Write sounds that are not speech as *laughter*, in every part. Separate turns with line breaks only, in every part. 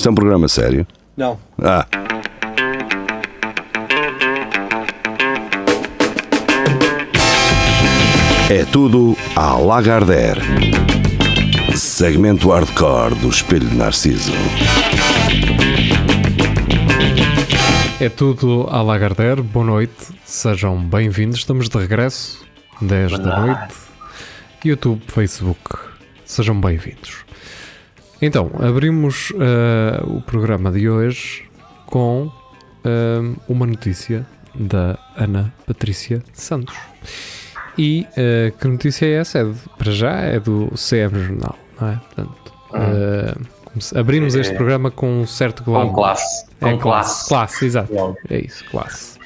Isto é um programa sério?
Não.
Ah. É tudo à Lagardère. Segmento hardcore do Espelho de Narciso.
É tudo à Lagardère, boa noite, sejam bem-vindos, estamos de regresso, 10 da noite, YouTube, Facebook, sejam bem-vindos. Então, abrimos uh, o programa de hoje com uh, uma notícia da Ana Patrícia Santos. E uh, que notícia é essa? É de, para já é do CM Jornal, não é? Portanto, abrimos este programa com um certo glamour.
Com classe. Com
é classe. Classe, exato. É isso, classe.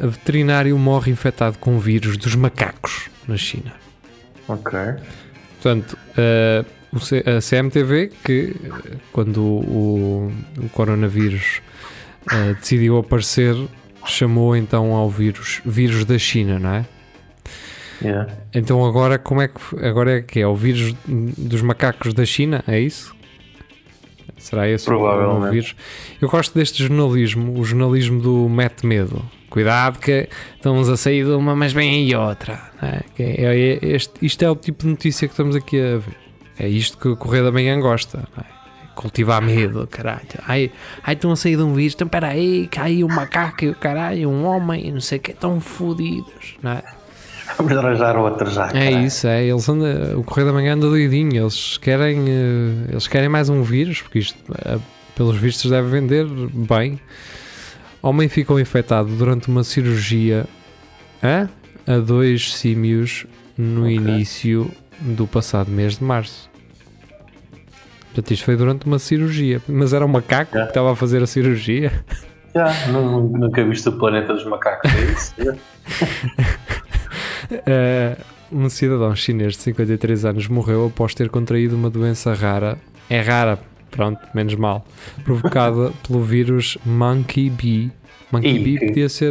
Veterinário morre infectado com vírus dos macacos na China.
Ok.
Portanto, uh, a CMTV, que quando o, o coronavírus uh, decidiu aparecer, chamou então ao vírus vírus da China, não é?
Yeah.
Então agora como é que agora é que é o vírus dos macacos da China? É isso? Será esse
Provavelmente.
o vírus? Eu gosto deste jornalismo, o jornalismo do mete medo. Cuidado que estamos a sair de uma, mas vem aí outra. É? É, é, este, isto é o tipo de notícia que estamos aqui a ver. É isto que o Correio da Manhã gosta. É? Cultivar medo, caralho. Ai, ai, estão a sair de um vírus. Então, peraí, caiu um macaco, caralho, um homem, não sei o que, estão fodidos, não é?
Vamos arranjar outro já.
É isso, é. Eles andam, o Correio da Manhã anda doidinho. Eles querem, uh, eles querem mais um vírus, porque isto, uh, pelos vistos, deve vender bem. Homem ficou infectado durante uma cirurgia a, a dois símios no okay. início do passado mês de março. Portanto, isto foi durante uma cirurgia. Mas era um macaco yeah. que estava a fazer a cirurgia.
Já, yeah, nunca viste o planeta dos macacos, é isso? *laughs*
Uh, um cidadão chinês de 53 anos morreu após ter contraído uma doença rara. É rara, pronto, menos mal. Provocada *laughs* pelo vírus Monkey Bee. Monkey Bee podia ser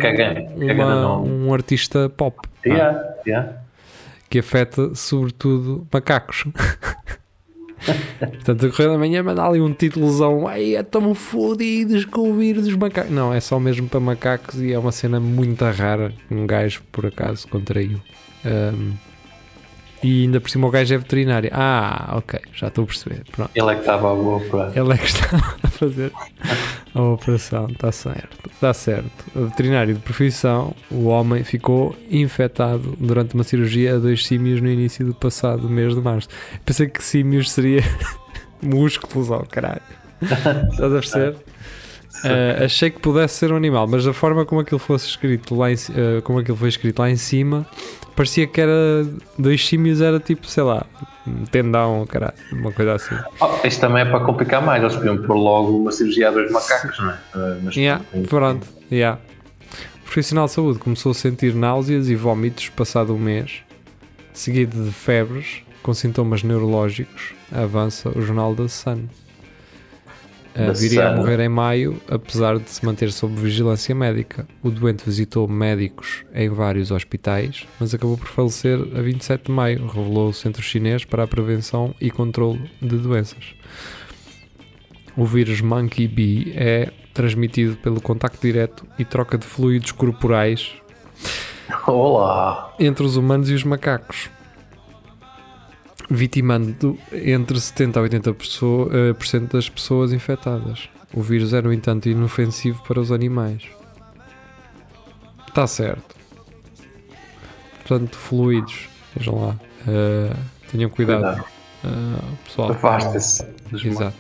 uma, um artista pop.
Yeah, yeah.
Que afeta sobretudo macacos. *laughs* Portanto, a Correio da Manhã manda ali um títulozão. Ai, estão fodidos com o vírus dos macacos. Não, é só mesmo para macacos e é uma cena muito rara. Um gajo, por acaso, contraiu. Um, e ainda por cima o gajo é veterinário. Ah, ok, já estou a perceber. Pronto.
Ele é que estava a operar.
Ele é que *laughs* estava a fazer a operação, está certo. Está certo. O veterinário de profissão, o homem, ficou infectado durante uma cirurgia a dois símios no início do passado mês de março. Pensei que símios seria *laughs* músculos, oh caralho. *laughs* Estás a perceber? Uh, achei que pudesse ser um animal, mas da forma como aquilo fosse escrito lá em, uh, como aquilo foi escrito lá em cima, parecia que era dois símios, era tipo, sei lá, um tendão, caralho, uma coisa assim.
Oh, isto também é para complicar mais, eles podiam pôr logo uma cirurgia a dois macacos, não é? Uh,
mas yeah, pronto, yeah. O profissional de saúde começou a sentir náuseas e vômitos passado um mês, seguido de febres com sintomas neurológicos, avança o jornal da Sun. Uh, viria a morrer em maio, apesar de se manter sob vigilância médica. O doente visitou médicos em vários hospitais, mas acabou por falecer a 27 de maio, revelou o Centro Chinês para a Prevenção e Controlo de Doenças. O vírus Monkey Bee é transmitido pelo contacto direto e troca de fluidos corporais
Olá.
entre os humanos e os macacos vitimando entre 70% a 80% por cento das pessoas infectadas. O vírus é, no entanto, inofensivo para os animais. Está certo. Portanto, fluidos, vejam lá. Uh, tenham cuidado. Uh, pessoal.
Afaste-se.
Dos Exato.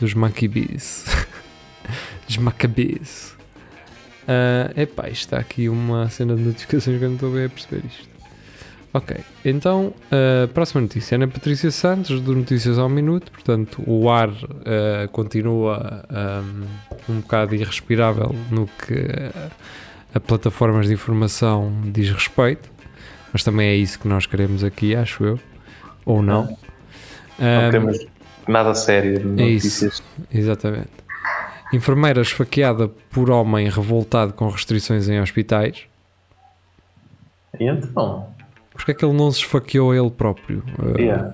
Dos bees. *laughs* dos macabés. Uh, epá, está aqui uma cena de notificações que eu não estou bem a perceber isto. Ok, então a próxima notícia é na Patrícia Santos, do Notícias ao Minuto. Portanto, o ar uh, continua um, um bocado irrespirável no que uh, a plataformas de informação diz respeito, mas também é isso que nós queremos aqui, acho eu, ou não.
Não, não um, temos nada sério de notícias.
É isso, exatamente. Enfermeira esfaqueada por homem revoltado com restrições em hospitais.
E então?
Porque é que ele não se esfaqueou a ele próprio?
Yeah.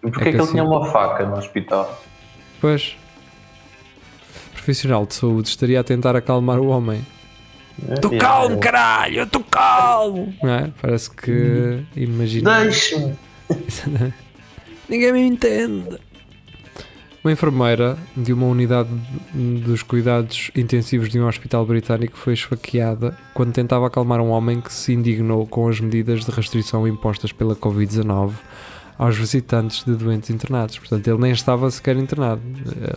Porque é, é que, que, ele assim... tinha uma faca no hospital?
Pois. Profissional de saúde estaria a tentar acalmar o homem. Estou
Yeah,
calmo,
yeah.
caralho, eu estou calmo. Não é? Parece que. Imagina.
Deixe-me. *laughs*
Ninguém me entende. Uma enfermeira de uma unidade dos cuidados intensivos de um hospital britânico foi esfaqueada quando tentava acalmar um homem que se indignou com as medidas de restrição impostas pela Covid-19 aos visitantes de doentes internados. Portanto, ele nem estava sequer internado. Eh,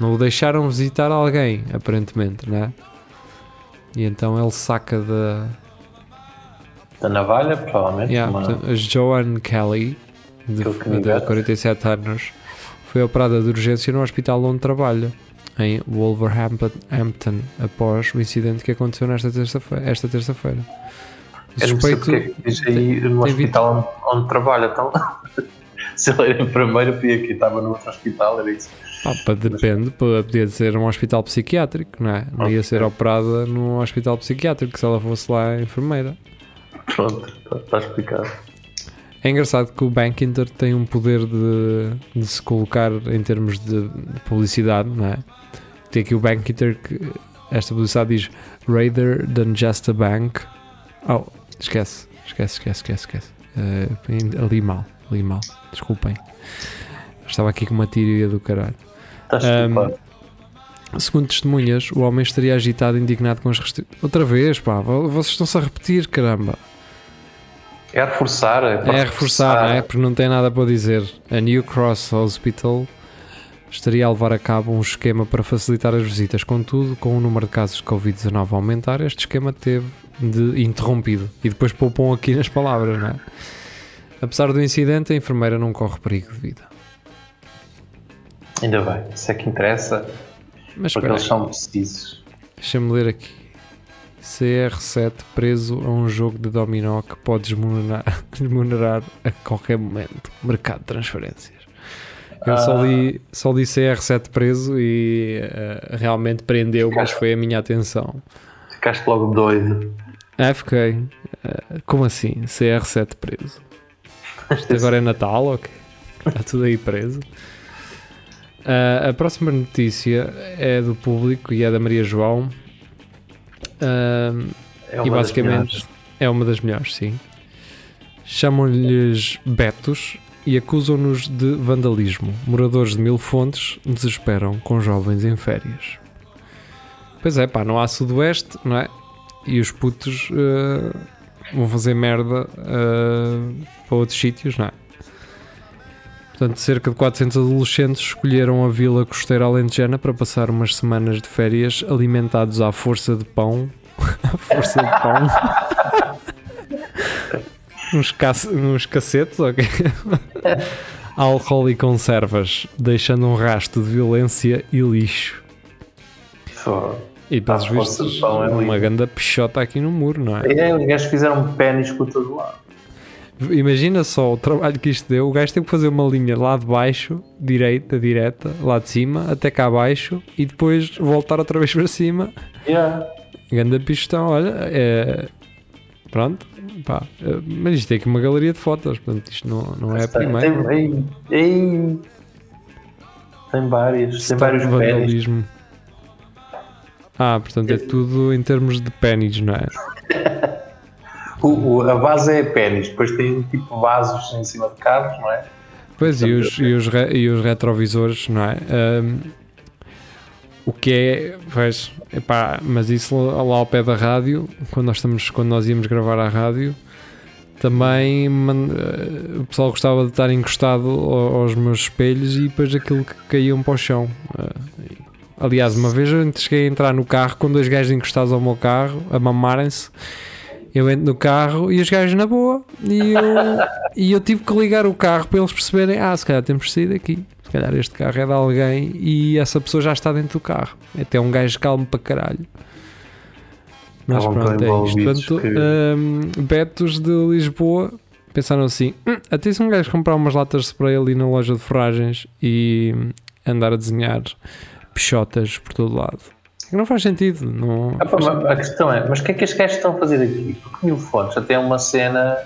Não o deixaram visitar alguém, aparentemente, não é? E então ele saca da,
Da navalha, provavelmente.
Yeah,
uma-
portanto, a Joan Kelly, de, de
canivete.
47 anos, foi operada de urgência no hospital onde trabalha, em Wolverhampton, Hampton, após o incidente que aconteceu nesta terça-feira. Esta terça-feira. Suspeito,
porque é que diz aí no
tem
hospital onde, onde trabalha. Então, *laughs* se ele era enfermeiro, podia aqui, estava no outro hospital, era isso.
Pá, depende, podia ser um hospital psiquiátrico, não é? Não ia ser operada num hospital psiquiátrico se ela fosse lá enfermeira.
Pronto, está, está explicado.
É engraçado que o Bankinter tem um poder de, de se colocar em termos de, de publicidade, não é? Tem aqui o Bankinter que esta publicidade diz Rather than just a bank. Oh, esquece, esquece, esquece, esquece, esquece. Eh, ali mal, ali mal. Desculpem. Estava aqui com uma teoria do caralho.
Está
Um,
explicado.
Segundo testemunhas, o homem estaria agitado e indignado com as restrições. Outra vez, pá, vo- vocês estão-se a repetir, caramba.
É reforçar. É,
É reforçar, não é? Porque não tem nada para dizer. A New Cross Hospital estaria a levar a cabo um esquema para facilitar as visitas. Contudo, com o número de casos de Covid-19 a aumentar, este esquema teve de interrompido. E depois poupam aqui nas palavras, não é? Apesar do incidente, a enfermeira não corre perigo de vida.
Ainda bem, isso é que interessa,
Mas
porque eles são precisos.
deixa-me ler aqui. CR7 preso a um jogo de dominó que pode desmonerar, *laughs* desmonerar a qualquer momento. Mercado de transferências. Eu só, li, só li CR7 preso e eh, realmente prendeu, mas foi a minha atenção.
Ficaste logo doido.
Ah, fiquei. eh, como assim? CR7 preso? Isto *laughs* agora é Natal, ok? Está tudo aí preso. Ah, a próxima notícia é do público e é da Maria João.
É
e basicamente é uma das melhores, sim. Chamam-lhes Betos e acusam-nos de vandalismo. Moradores de Mil Fontes desesperam com jovens em férias. Pois é, pá, não há sudoeste, não é? E os putos eh, vão fazer merda eh, para outros sítios, não é? Portanto, cerca de 400 adolescentes escolheram a Vila Costeira Alentejana para passar umas semanas de férias alimentados à força de pão. *laughs* à força de pão. *laughs* uns, cace- uns cacetes, ok? *laughs* Álcool e conservas, deixando um rastro de violência e lixo.
Pô.
E pelos vistos,
é
uma grande pichota aqui no muro, não é?
É, os gajos fizeram pênis por todo lado.
Imagina só o trabalho que isto deu. O gajo teve que fazer uma linha lá de baixo, direita, direta, lá de cima, até cá abaixo e depois voltar outra vez para cima.
Yeah.
Ganda pistão, olha, é. Pronto, pá. é, Mas isto tem aqui uma galeria de fotos, portanto isto não, não é a
Tem,
primeira.
tem, ei. tem vários, tem vários pênis.
vandalismo. Ah, portanto é tudo em termos de pênis, não é? *laughs*
O, o- a base é pênis, depois tem tipo vasos em cima de carros, não é?
Pois, e os, e os, re- e os retrovisores, não é? Ahm, o que é, pois, epá, mas isso lá ao pé da rádio, quando nós, estamos, quando nós íamos gravar à rádio, também man- eh, o pessoal gostava de estar encostado ao- aos meus espelhos e depois aquilo que caíam para o chão. Ah, e- aliás, uma vez eu cheguei a entrar no carro com dois gajos encostados ao meu carro, a mamarem-se. Eu entro no carro e os gajos na boa. E eu, *laughs* e eu tive que ligar o carro para eles perceberem: ah, se calhar temos de sair daqui. Se calhar este carro é de alguém e essa pessoa já está dentro do carro. É Até um gajo calmo para caralho. Mas pronto, é isto. Portanto,
que-
hum, Betos de Lisboa pensaram assim: "Hum, até se um gajo comprar umas latas de spray ali na loja de ferragens e andar a desenhar pichotas por todo lado. Não faz sentido. Não
Ah, pá,
faz
mas a questão é, mas o que é que estes gajos estão a fazer aqui? Porque mil fontes até é uma cena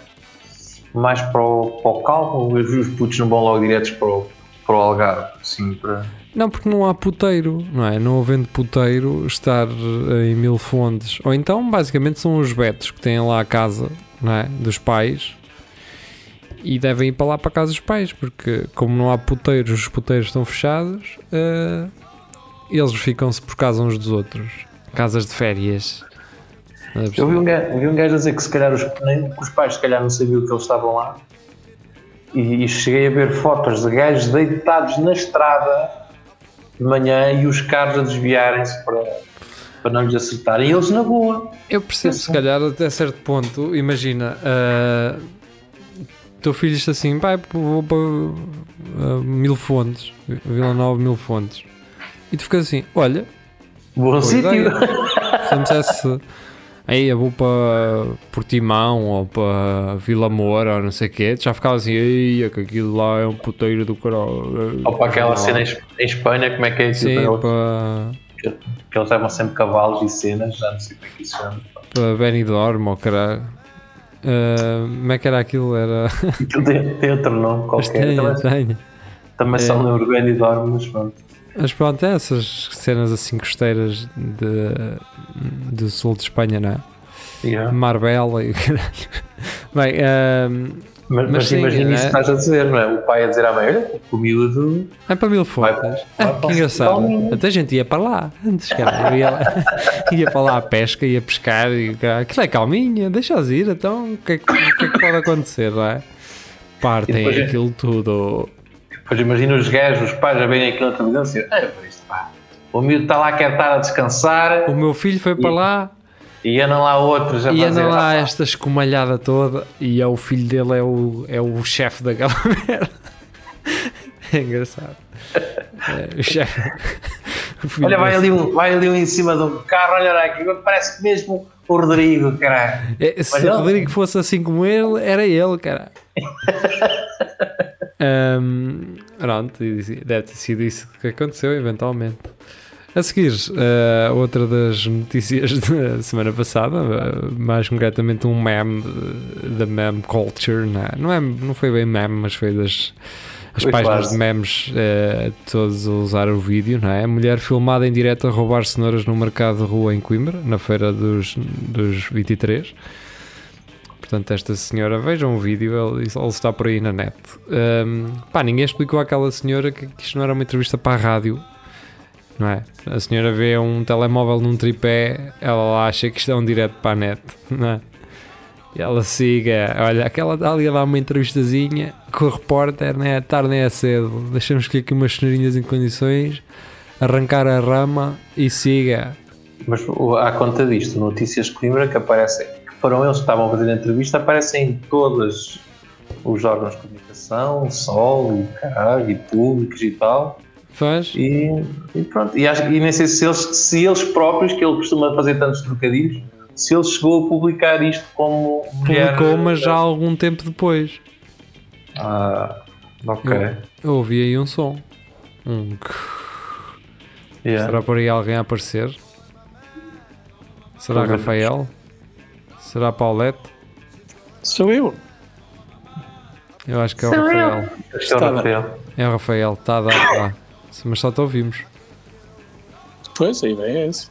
mais para o, para o cálculo, os os putos não vão logo diretos para o, para o Algarve, assim, para...
Não, porque não há puteiro, não é? Não havendo puteiro, estar eh, em mil fontes. Ou então, basicamente, são os betos que têm lá a casa, não é? Dos pais. E devem ir para lá para a casa dos pais, porque como não há puteiros, os puteiros estão fechados, eh, eles ficam-se por casa uns dos outros. Casas de férias.
Eu vi um gajo, vi um gajo a dizer que se calhar os, nem, os pais se calhar não sabiam que eles estavam lá. E, e cheguei a ver fotos de gajos deitados na estrada de manhã e os carros a desviarem-se para, para não lhes acertarem. E eles na boa.
Eu percebo, se calhar, até certo ponto, imagina, uh, teu filho diz assim, pai, vou para uh, Mil Fontes, Vila Nova Mil Fontes. E tu ficas assim, olha,
Bom sítio. *laughs*
Se eu me dissesse, aí eu vou para Portimão ou para Vila Moura ou não sei o quê, já ficava assim, ei, que aquilo lá é um puteiro do caralho.
Ou para aquela cena em Es- em Espanha, como é que é aquilo?
Sim, para,
que, que eles levam sempre cavalos e cenas, já não sei como é que isso chama.
para Benidorm ou caralho. Uh, como é que era aquilo? Era.
Aquilo tem, tem outro nome *laughs*
Mas
qualquer.
tenho,
Também,
tenho.
também são no Urbano e dorme, mas pronto.
Mas pronto, é essas cenas assim costeiras de, do sul de Espanha, não é?
Yeah.
Marbella e. Bem, ahm,
Mas,
Mas
mas imagina
é-
isso que estás a dizer, não é? O pai a dizer à mãe: olha, o miúdo.
é para mil
vai
Ah, que engraçado. Até a gente ia para lá antes, cara. Ia, lá- *laughs* ia para lá à pesca, ia pescar e cara, aquilo é calminha, deixa-os ir, então o que, é que, que é que pode acontecer, não é? Partem
depois é-
aquilo tudo.
Depois imagina os gajos, os pais a verem aquilo na televisão e dizer: pá, isto pá. O miúdo está lá, quer estar a descansar
O meu filho foi para
E-
lá
e andam lá outros a
e
fazer.
anda lá
"Ah, pá,
esta escumalhada toda e é o filho dele é o, é o chefe daquela *laughs* merda. É engraçado. É, o chefe. *laughs*
Olha, vai ali, um, vai ali um em cima de um carro, olha lá, aqui, parece mesmo o Rodrigo, caralho.
É, se o. Rodrigo fosse assim como ele, era ele, cara. *laughs* Ahm, pronto, deve ter sido isso que aconteceu eventualmente. A seguir, eh, outra das notícias *laughs* da semana passada, eh, mais concretamente um meme da meme culture, não, é? não, é, não foi bem meme, mas foi das as
Foi
páginas
quase.
de memes eh, todos a usar o vídeo, não é? A mulher filmada em direto a roubar cenouras no mercado de rua em Coimbra, na feira dos, dos 23. Portanto, esta senhora, vejam o vídeo, ele, está por aí na net. Ahm, pá, ninguém explicou àquela senhora que, que isto não era uma entrevista para a rádio, não é? A senhora vê um telemóvel num tripé, ela acha que isto é um direto para a net, *laughs* não é? E ela siga, olha, aquela ali dar uma entrevistazinha com o repórter, nem é tarde nem é cedo. Deixamos que aqui umas cenourinhas em condições, arrancar a rama e siga.
Mas à conta disto, notícias Coimbra que aparecem, foram eles que estavam a fazer a entrevista, aparecem em todos os órgãos de comunicação, Sol e caralho, e públicos e tal.
Faz?
E, e pronto. E, acho, e nem sei se eles, se eles próprios, que ele costuma fazer tantos trocadilhos, se ele chegou a publicar isto como.
Publicou, mas já há algum tempo depois.
Ah, ok.
Eu ouvi aí um som. Um
Yeah.
Será por aí alguém a aparecer? Será. Rafael? Será Paulette?
Sou eu.
Eu acho que é o Rafael.
Acho que é
Está.
Rafael.
É o Rafael, está a dar lá. Mas só te ouvimos.
Pois, a ideia é essa.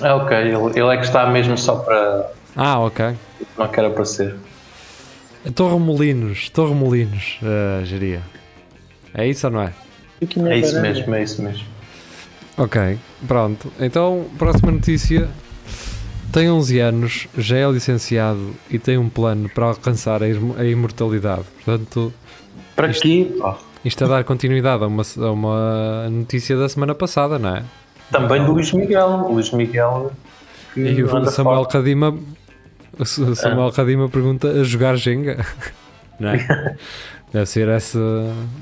Ah, ok. Ele, ele é que está mesmo só para.
Ah, ok.
Não quer aparecer.
Torre Molinos, Torre Molinos, uh, geria. É isso ou não é?
É isso mesmo, é isso mesmo.
Ok, pronto. Então, próxima notícia. Tem 11 anos, já é licenciado e tem um plano para alcançar a, a imortalidade. Portanto,
Para
Isto-
ó,
isto a dar continuidade a uma, a uma notícia da semana passada, não é?
também do Luís Miguel. Luís Miguel.
E o Samuel. Cadima, Samuel Cadima pergunta a jogar Jenga. *laughs* Não é? *laughs* Deve ser esse,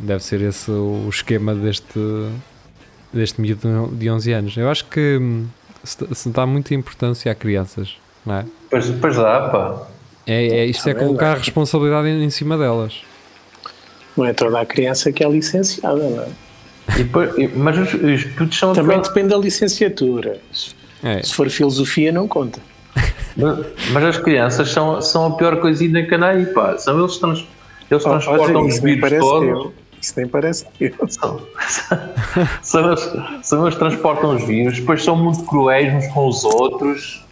deve ser esse o esquema deste deste miúdo de 11 anos. Eu acho que hum, se, se dá muita importância a crianças, não é?
Pois, pois dá, pá.
É, é- isto é colocar a responsabilidade em, em cima delas.
Não é toda a criança que é licenciada, não é?
Depois- mas os, os putos são
Também
pior-
depende da licenciatura.
É.
Se for filosofia, não conta.
Mas, mas as crianças são, são a pior coisinha que anda aí, pá. São eles que trans, eles
Oh,
transportam os vírus todos.
teu. Isso nem parece eu.
São, *laughs* são, eles, são eles que transportam os vírus, depois são muito cruéis uns com os outros,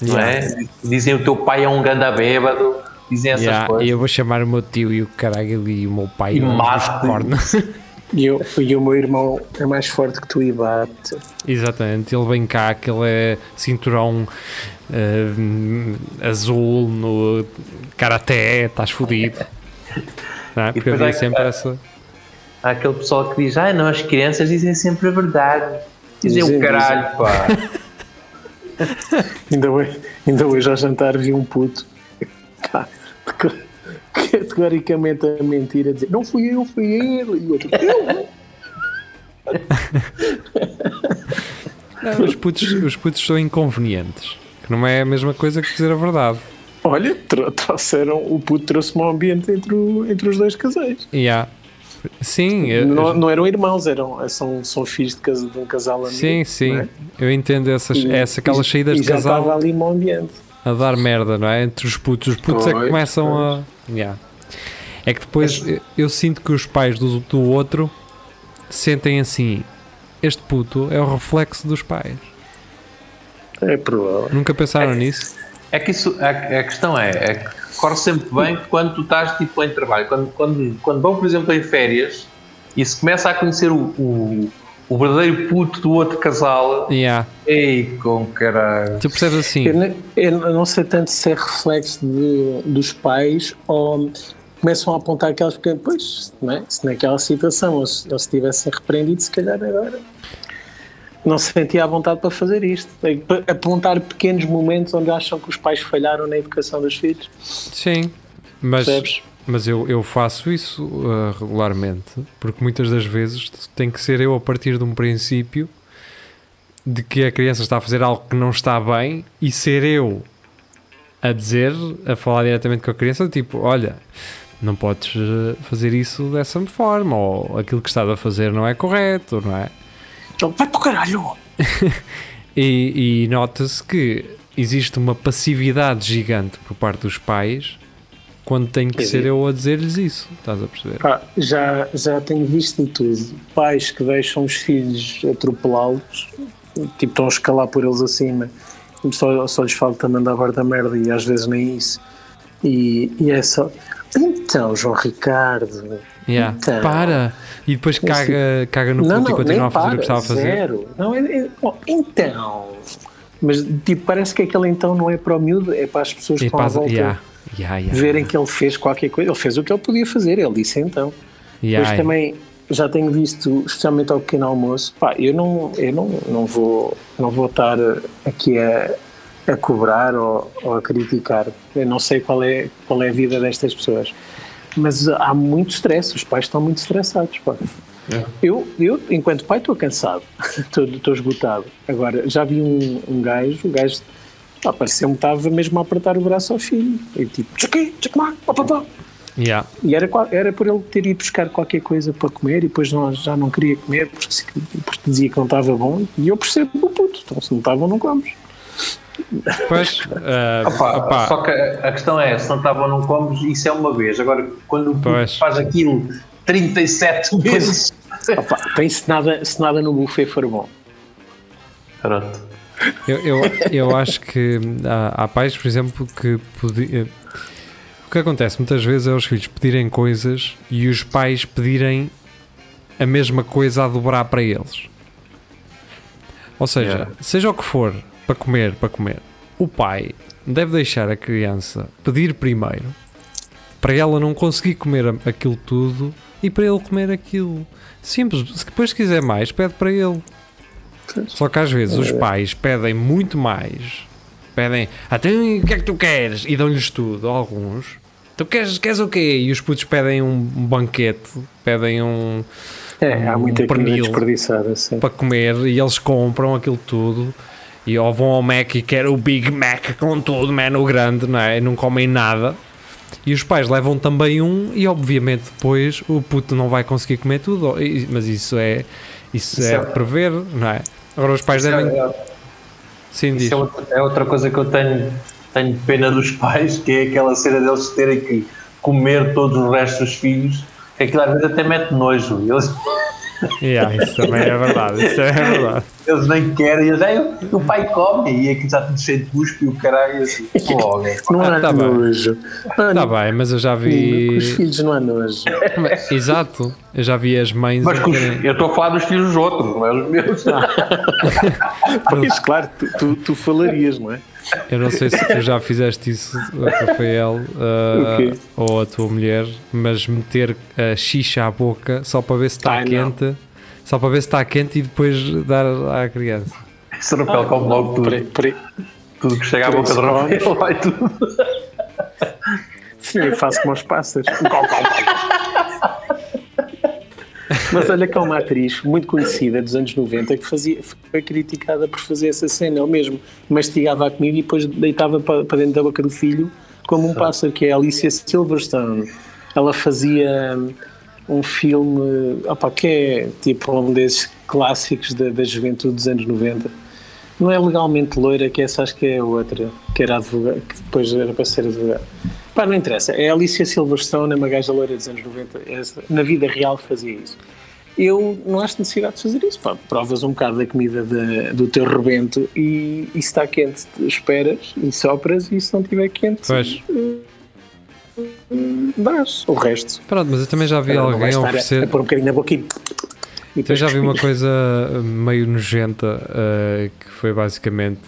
não é? Dizem o teu pai é um ganda bêbado, dizem essas
Yeah,
coisas.
e eu vou chamar o meu tio e o caralho e o meu pai
E mate.
cornos. *laughs*
E, eu, e o meu irmão é mais forte que tu e bate.
Exatamente, ele vem cá, aquele é cinturão eh, azul no karaté, estás fodido. *laughs* Não é? Porque havia
há-
sempre essa.
Há aquele pessoal que diz, ai não, as crianças dizem sempre a verdade. Dizem
Dizem,
o caralho, pá. *laughs*
Ainda hoje, ainda hoje ao jantar vi um puto pá, categoricamente a mentir, a dizer não fui eu, fui ele. E o outro, eu.
Não, os, putos, os putos são inconvenientes, que não é a mesma coisa que dizer a verdade.
Olha, tro- trouxeram, o puto trouxe-me um ambiente entre, o- entre os dois casais.
E há- Sim, eu-
Não, não eram irmãos, eram, são, são filhos de, casa, de um casal amigo.
sim, sim.
não é?
Eu entendo essas,
E-
essa, aquelas saídas
e
de casal
estava ali um ambiente.
a dar merda, não é? Entre os putos. Os putos é que
Pois,
começam a. Yeah. É que depois eu, eu sinto que os pais do, do outro sentem assim: este puto é o reflexo dos pais.
É provável.
Nunca pensaram nisso?
É que isso, a, a questão é, é que corre sempre bem quando tu estás tipo em trabalho. Quando, quando, quando vão, por exemplo, em férias e se começa a conhecer o, o, o verdadeiro puto do outro casal,
Yeah.
ei com caralho.
Tu percebes assim?
Eu, eu não sei tanto se é reflexo de- dos pais ou começam a apontar aquelas porque, pois, não é? se naquela situação eles, eles tivessem repreendido, se calhar agora não se sentia à vontade para fazer isto. Apontar pequenos momentos onde acham que os pais falharam na educação dos filhos.
Sim. Mas,
Percebes?
mas eu, eu faço isso uh, regularmente porque muitas das vezes tem que ser eu a partir de um princípio de que a criança está a fazer algo que não está bem e ser eu a dizer, a falar diretamente com a criança, tipo, olha, não podes uh, fazer isso dessa forma, ou aquilo que estás a fazer não é correto, não é?
Então, vai para o caralho! *laughs*
E, e nota-se que existe uma passividade gigante por parte dos pais quando tem que ser eu a dizer-lhes isso, estás a perceber?
Pá, já, já tenho visto de tudo. Pais que deixam os filhos atropelá-los, tipo, estão a escalar por eles acima, só, só lhes falta mandar da merda e às vezes nem isso. E, e é só. Então, João Ricardo.
Yeah.
Então.
Para! E depois caga, caga no
não,
puto e continua a fazer o
para,
que estava a fazer.
Zero. Não, é, é- oh, então. Mas tipo, parece que aquele então não é para o miúdo, é para as pessoas que
E
estão à
passa,
volta
yeah, yeah, yeah,
verem que ele fez qualquer coisa. Ele fez o que ele podia fazer, ele disse então.
yeah,
Mas também já tenho visto, especialmente ao pequeno almoço, pá, eu não, eu não, não, vou, não vou estar aqui a, a cobrar ou, ou a criticar. Eu não sei qual é, qual é a vida destas pessoas. Mas há muito stress, os pais estão muito estressados. Pá. Eu, eu, enquanto pai, estou cansado, *laughs* estou, esgotado. Agora, já vi um, um gajo, o gajo pá, pareceu-me estava mesmo a apertar o braço ao filho. E tipo, tchaqui, tchacumá, pá, pá, pá.
yeah.
E era, era por ele ter ido buscar qualquer coisa para comer e depois não, já não queria comer porque, porque dizia que não estava bom. E eu percebo o puto, então se não estava, não comes.
Pois, ah,
Opa,
opá,
Só que a questão é, se não estava ou não comes, isso é uma vez. Agora, quando
Pois.
faz aquilo 37 *laughs* vezes.
Opa, tem se nada, se nada no buffet for bom.
Pronto.
eu, eu, eu acho que há, há pais, por exemplo, que podi- o que acontece muitas vezes é os filhos pedirem coisas e os pais pedirem a mesma coisa a dobrar para eles. Ou seja,
Yeah.
seja o que for para comer, para comer, o pai deve deixar a criança pedir primeiro para ela não conseguir comer aquilo tudo e para ele comer aquilo. Simples, se depois se quiser mais, pede para ele. Só que às vezes os pais pedem muito mais, pedem, até o que é que tu queres? E dão-lhes tudo, alguns. Tu queres, queres o quê? E os putos pedem um banquete, pedem um
É, há
Um
muita comida
pernil.
desperdiçada. Sim.
para comer e eles compram aquilo tudo e ou vão ao Mac e querem o Big Mac com tudo, mano, grande, não é? E não comem nada. E os pais levam também um e obviamente depois o puto não vai conseguir comer tudo, mas isso é isso,
Isso
é,
é-
prever, não é? Agora os pais
Isso
devem
é-
sim diz.
Isso é outra, é coisa que eu tenho, tenho pena dos *laughs* pais, que é aquela cena deles terem que comer todos os restos dos filhos. que aquilo às vezes até mete nojo. Eles, *laughs*
Yeah, isso também é verdade. Isso é verdade.
eles nem querem, eles, "Ai, o pai come e aquilo está tudo cheio de cuspe e o caralho assim. Pô, alguém.
Não há
tá bem.
nojo. Ah,
Está bem, mas eu já vi.
Com os filhos não há nojo.
Exato, eu já vi as mães.
Mas
a
com os-
terem-
eu estou a falar dos filhos dos outros, não é os meus. *laughs*
Pois, claro, tu, tu, tu falarias, não é?
Eu não sei se tu já fizeste isso, Rafael, uh,
O quê?
ou a tua mulher, mas meter a xixa à boca só para ver se está
Ai, não.
quente, só para ver se está quente e depois dar à criança.
Esse Rafael come logo tudo.
Peraí, peraí.
Tudo que chega à boca do Rafael vai tudo.
Sim, eu faço como os pássaros. Mas olha que há uma atriz muito conhecida dos anos 90 que fazia, foi criticada por fazer essa cena. Ele mesmo mastigava a comida e depois deitava para, dentro da boca do filho como um pássaro, que é a Alicia Silverstone. Ela fazia um filme opa, que é tipo um desses clássicos da, da juventude dos anos 90. Não é legalmente loira, que essa acho que é a outra, que era advogada, que depois era para ser advogada. Pá, não interessa. É a Alicia Silverstone, é uma gaja loira dos anos 90. Essa, na vida real fazia isso. Eu não acho necessidade de fazer isso. Pá, provas um bocado da comida de- do teu rebento e, e se está quente, te esperas e sopras e se não estiver quente,
Pois.
dás. O resto.
Pronto, mas eu também já vi
vai
alguém
estar a-
oferecer.
a, pôr um bocadinho na boca e. e
Eu já vi uma coisa meio nojenta uh, que foi basicamente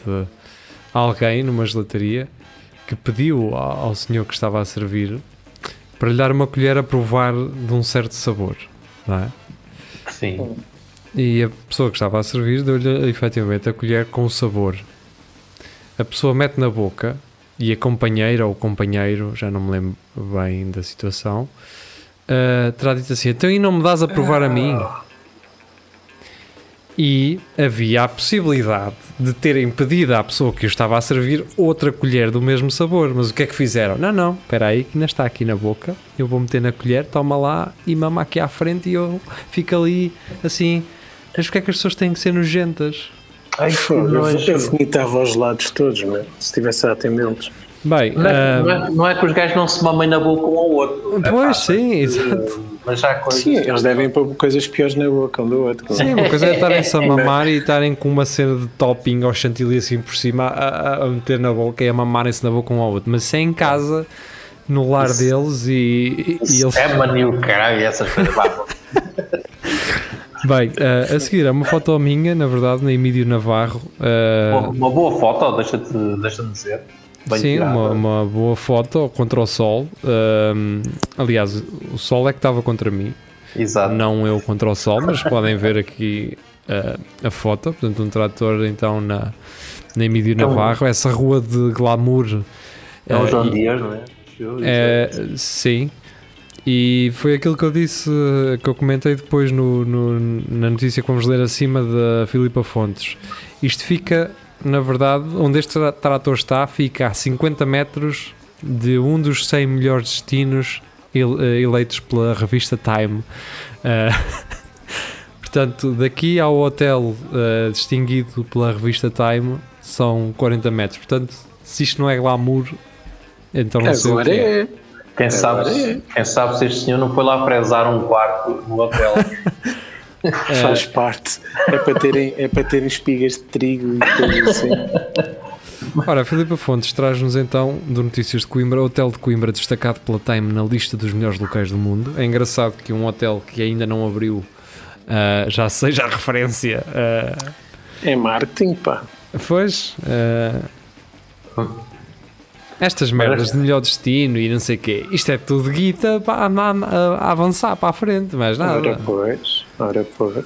alguém numa gelataria que pediu ao, ao senhor que estava a servir para lhe dar uma colher a provar de um certo sabor, não é?
Sim.
E a pessoa que estava a servir deu-lhe efetivamente a colher com o sabor. A pessoa mete na boca e a companheira ou o companheiro, já não me lembro bem da situação, uh, terá dito assim: então e não me dás a provar a mim? *laughs* E havia a possibilidade de terem pedido à pessoa que o estava a servir outra colher do mesmo sabor. Mas o que é que fizeram? Não, não, espera aí, que ainda está aqui na boca. Eu vou meter na colher, toma lá e mama aqui à frente e eu fico ali assim. Mas porquê é que as pessoas têm que ser nojentas?
Ai, que
Eu, vomitava aos lados todos, é? se estivesse a atendê-los.
Bem,
Não é,
ah,
não, é, não é que os gajos não se mamem na boca um ao outro. É
pois
pá,
sim, exato.
Mas já há coisas.
Sim, eles devem pôr coisas piores na boca um do outro.
Sim, uma coisa é estarem-se a *laughs* mamar e estarem com uma cena de topping ao chantilly assim por cima a, a- a meter na boca e a mamarem-se na boca um ao outro. Mas se é em casa, no lar deles e, e eles.
É mania o caralho e essas coisas. *laughs*
Bem, ah, a seguir é uma foto minha, na verdade, na Emílio Navarro. ah,
uma, uma boa foto, deixa-te deixa dizer. Bem
Sim, uma, uma boa foto contra o sol. Ahm, aliás, o sol é que estava contra mim,
Exato.
não eu contra o sol, mas podem ver aqui ah, a foto. Portanto, um trator então na, na Emílio
É um-
Navarro, essa rua de glamour.
É um
ah,
João
e-
Dias, não é?
é, sim. E foi aquilo que eu disse, que eu comentei depois no, no- na notícia que vamos ler acima da Filipa Fontes. Isto fica, na verdade, onde este tra- trator está, fica a 50 metros de um dos 100 melhores destinos eh, eleitos pela revista Time. Ah, *laughs* portanto, daqui ao hotel ah, distinguido pela revista Time são 40 metros. Portanto, se isto não é glamour, então não sei o
Agora
que é.
é.
Quem sabe,
é.
quem sabe se este senhor não foi lá prezar um quarto no hotel. *laughs*
Faz parte. É para, terem, é para terem espigas de trigo e coisas assim.
Ora, a Filipa Fontes traz-nos então do Notícias de Coimbra, hotel de Coimbra destacado pela Time na lista dos melhores locais do mundo. É engraçado que um hotel que ainda não abriu ah, já seja a referência. ah,
É marketing, pá.
pois. ah, estas merdas de melhor destino e não sei o quê, isto é tudo guita para andar a, a avançar para a frente, mas
Ora
nada.
pois, ora pois.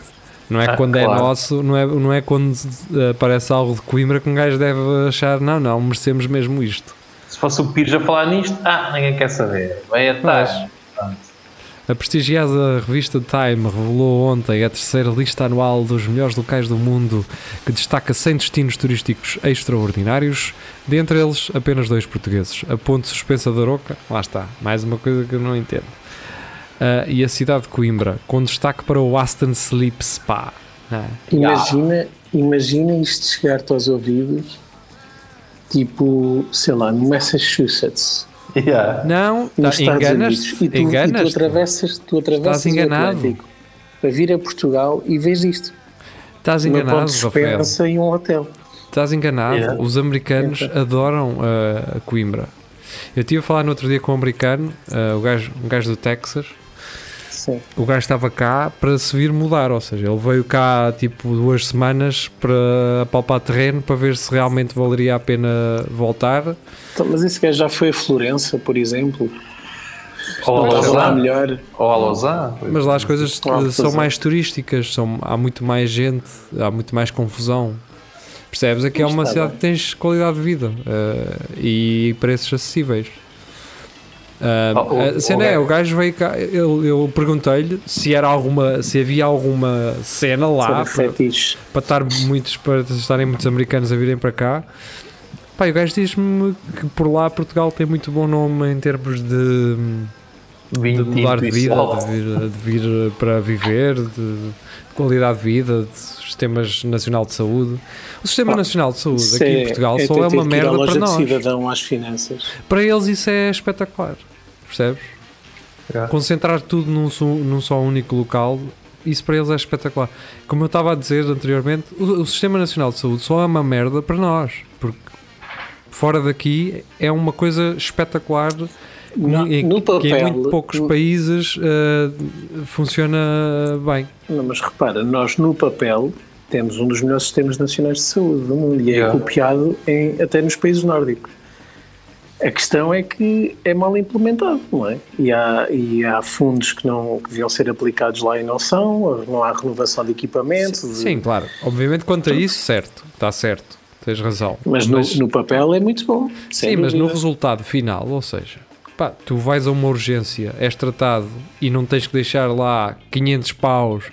Não é
Ah,
quando é
claro.
nosso, não é, não é quando ah, aparece algo de Coimbra que um gajo deve achar, não, não, merecemos mesmo isto.
se fosse o Pires a falar nisto, ah, ninguém quer saber. Vai atrás.
A prestigiada revista Time revelou ontem a terceira lista anual dos melhores locais do mundo, que destaca 100 destinos turísticos extraordinários, dentre eles apenas dois portugueses. A Ponte Suspensa da Aroca, lá está, mais uma coisa que eu não entendo. Ah, e a cidade de Coimbra, com destaque para o Aston Sleep Spa. Ah,
Imagina, imagina isto chegar-te aos ouvidos, tipo, sei lá, no Massachusetts.
Yeah.
Não, tá, enganas.
E tu,
enganas
e tu atravessas, tu atravessas o
enganado.
Atlântico para vir a Portugal e vês isto.
Estás enganado, Rafael.
suspensa e um hotel.
Estás enganado.
Yeah.
Os americanos adoram uh, a Coimbra. Eu estive a falar no outro dia com um americano, uh, o gajo, um gajo do Texas.
Sim.
O gajo estava cá para se vir mudar, ou seja, ele veio cá tipo duas semanas para palpar terreno para ver se realmente valeria a pena voltar.
Então, mas esse gajo já foi a Florença, por exemplo.
Ou a Lausanne.
melhor.
Ou a Lausanne.
Mas lá as coisas
Claro,
são
é.
mais turísticas, são, há muito mais gente, há muito mais confusão. Percebes? Aqui é
Mas
uma
está
cidade que tens qualidade de vida uh, e preços acessíveis. Uh, a cena é, o gajo veio cá, eu, eu perguntei-lhe se era alguma, se havia alguma cena lá para, para estar muitos, para estarem muitos americanos a virem para cá. Pá, o gajo diz-me que por lá Portugal tem muito bom nome em termos de, de mudar de vida, de vir, de vir para viver, de, de qualidade de vida, de sistemas nacional de saúde. O sistema nacional de saúde aqui em Portugal só
ter
é uma
que ir à
merda
loja
para
de
nós.
cidadão às finanças.
Para eles isso é espetacular, percebes?
Yeah.
Concentrar tudo num, só- num só único local, isso para eles é espetacular. Como eu estava a dizer anteriormente, o, o Sistema Nacional de Saúde só é uma merda para nós, porque fora daqui é uma coisa espetacular
No,
em,
no
que em
papel,
muito poucos países eh, funciona bem.
Não, mas repara, nós no papel temos um dos melhores sistemas nacionais de saúde do mundo e é
Yeah.
copiado em- até nos países nórdicos. A questão é que é mal implementado, não é? E há, e há fundos que, não, que deviam ser aplicados lá e não são, não há renovação de equipamentos. de-
Sim, claro. Obviamente quanto a isso, certo, está certo, tens razão.
Mas, no, no papel é muito bom.
Sim, mas no
dúvida.
resultado final, ou seja, pá, tu vais a uma urgência, és tratado e não tens que deixar lá 500 paus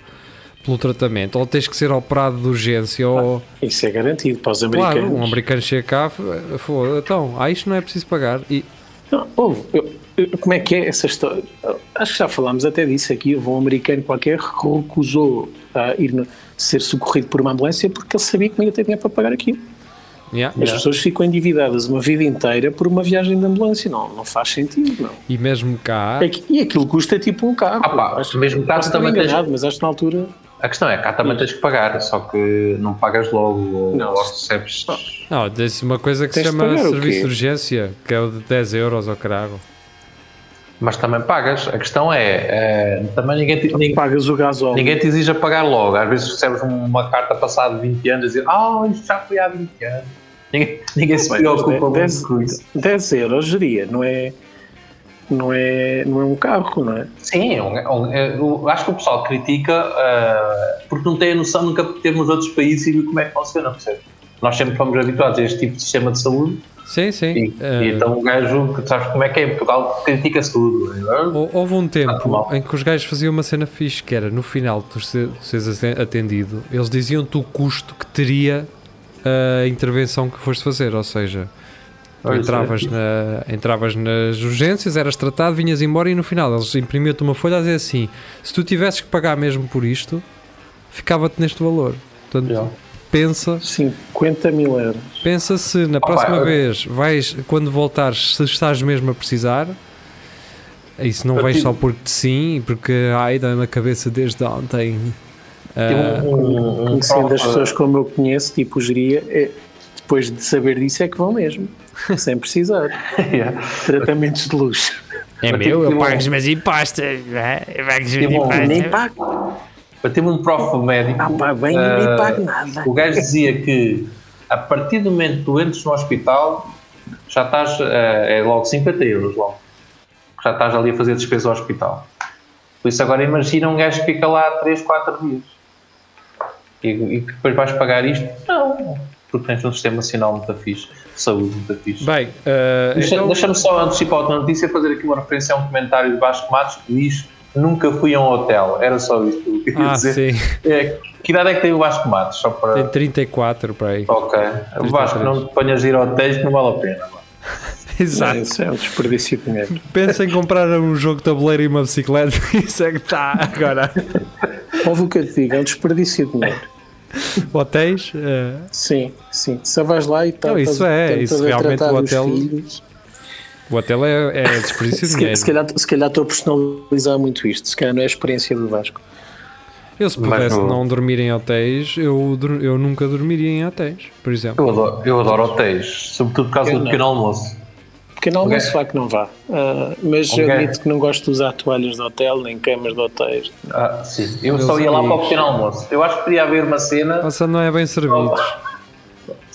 pelo tratamento, ou tens que ser operado de urgência, ou
Isso é garantido para os americanos.
claro, um americano chega cá, foda, então, ah, isto não é preciso pagar. E
Não, houve. Eu- eu- como é que é essa história? Acho que já falámos até disso aqui. Houve um americano qualquer que recusou a ir no- ser socorrido por uma ambulância porque ele sabia que não ia ter dinheiro para pagar aquilo.
Yeah,
As pessoas ficam endividadas uma vida inteira por uma viagem de ambulância. Não, não faz sentido, não.
e mesmo cá,
É que- e aquilo custa tipo um carro.
Ah pá,
Acho-
mesmo cá
estar
também tens-
enganado, mas acho que na altura.
A questão é, cá também tens que pagar, só que não pagas logo ou,
Não.
ou recebes.
não, disse uma coisa que se
Tens de
chama serviço de urgência, que é o de 10 euros ao carago.
Mas também pagas. A questão é, eh, também ninguém te, ninguém,
Pagas o gasóleo.
ninguém te exige a pagar logo. Às vezes recebes uma carta passada de 20 anos a dizer Ah, isto já foi há 20 anos. Ninguém, ninguém se preocupa muito com isso.
10 euros geria, não é, não, é, não é um carro, não é?
Sim, é um- é um- é- eu acho que o pessoal critica eh, porque não tem a noção, nunca teve nos outros países e como é que funciona, percebe? Nós sempre fomos habituados a este tipo de sistema de saúde
Sim, sim.
e,
eh,
e então o gajo, que sabes como é que é, em Portugal critica-se tudo.
Hou- Houve um tempo em que os gajos faziam uma cena fixe, que era no final de seres aten- atendido, eles diziam-te o custo que teria a intervenção que foste fazer, ou seja, tu
Olha,
entravas, na- entravas nas urgências, eras tratado, vinhas embora e no final eles imprimiam-te uma folha a dizer assim: se tu tivesses que pagar mesmo por isto, ficava-te neste valor. Portanto,
Já.
Pensa,
50 mil euros.
pensa se na
Opa,
próxima
eu-
vez vais, quando voltares, se estás mesmo a precisar. Isso não vais só porque sim, porque ai, dá-me a cabeça desde ontem. Ah,
Um- um- um
Conhecendo as pessoas como eu conheço, tipo o geria, é, depois de saber disso é que vão mesmo, *laughs* sem precisar.
Yeah.
Tratamentos de luxo.
é
eu
meu, eu
tive
pago os meus impostos. não é? Eu pago os meus
um-
impostos.
Nem pago.
Eu tive um prof médico.
Ah, pá, bem,
eh,
nem pago nada.
O gajo dizia que a partir do momento que tu entres no hospital, já estás, eh, é logo 50 euros logo. Já estás ali a fazer despesa ao hospital. Por isso agora imagina um gajo que fica lá 3, 4 dias. E, e que depois vais pagar isto? Não. Porque tens um sistema nacional muito fixe, de saúde muito fixe.
Bem, ah,
Deixa-
então,
Deixa-me só antecipar outra notícia fazer aqui uma referência a um comentário de Vasco Matos que diz nunca fui a um hotel. Era só isto que eu queria
ah,
dizer.
sim,
É, que idade é que tem o Vasco Matos? Só para...
tem 34 para aí.
Ok. O Vasco, não te ponhas a ir ao hotéis que não vale a pena. mano. *laughs*
Exato.
Isso é um desperdício de dinheiro.
Pensa em comprar um jogo de tabuleiro e uma bicicleta. *laughs* Isso é que está agora.
Ouve o que eu te digo, é um desperdício de dinheiro.
Hotéis? ah,
Sim, sim. Só vais lá e tá,
Não, isso
estás-
é, isso
a
realmente o hotel-
filhos.
O hotel é, é *laughs* desperdício de
Se,
dinheiro.
se, calhar, se calhar estou a personalizar muito isto. Se calhar não é a experiência do Vasco.
Eu, se pudesse
no-
não dormir em hotéis, eu, eu nunca dormiria em hotéis, por exemplo.
Eu adoro, eu adoro hotéis, sobretudo por causa
Eu
do
não.
pequeno almoço.
Pequeno almoço
Ok.
vá que não vá. Ah, mas
Ok.
admito que não gosto de usar toalhas de hotel, nem camas de hotéis.
Ah, sim. Eu
Meus
só ia lá para o
amigos.
pequeno almoço. Eu acho que podia haver uma cena
Nossa, não é bem servidos.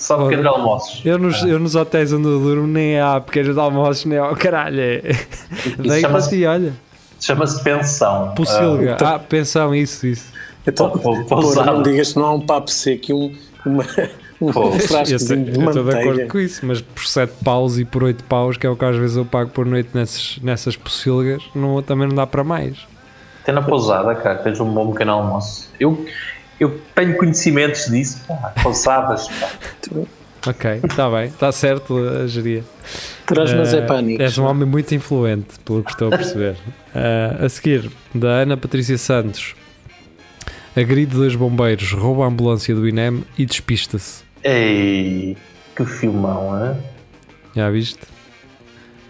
Só de pequenos almoços.
Eu nos, eu nos hotéis onde eu durmo nem há pequenos almoços, nem há. Caralho, é. Deita-te
chama-se-
e olha.
Chama-se pensão.
Pocilga. Ah, pensão, isso, isso.
Então,
pou-
porra, não digas que não há um papo seco e um, uma, um
Pô,
frasco
sei-
de
eu estou de acordo com isso, mas por 7 paus e por 8 paus, que é o que às vezes eu pago por noite nessas, nessas pocilgas, não, também não dá para mais.
Tem na pousada, cara, tens um bom pequeno almoço. Eu, eu tenho conhecimentos disso, pá, pousadas, pá.
Ok, está bem, está certo a geria.
Traz, mas é
Eh,
pânico.
És um homem muito influente, pelo que estou a perceber. *laughs* Eh, a seguir, da Ana Patrícia Santos. Agride dois bombeiros, rouba a ambulância do INEM e despista-se.
Ei, que filmão, hein?
Já viste?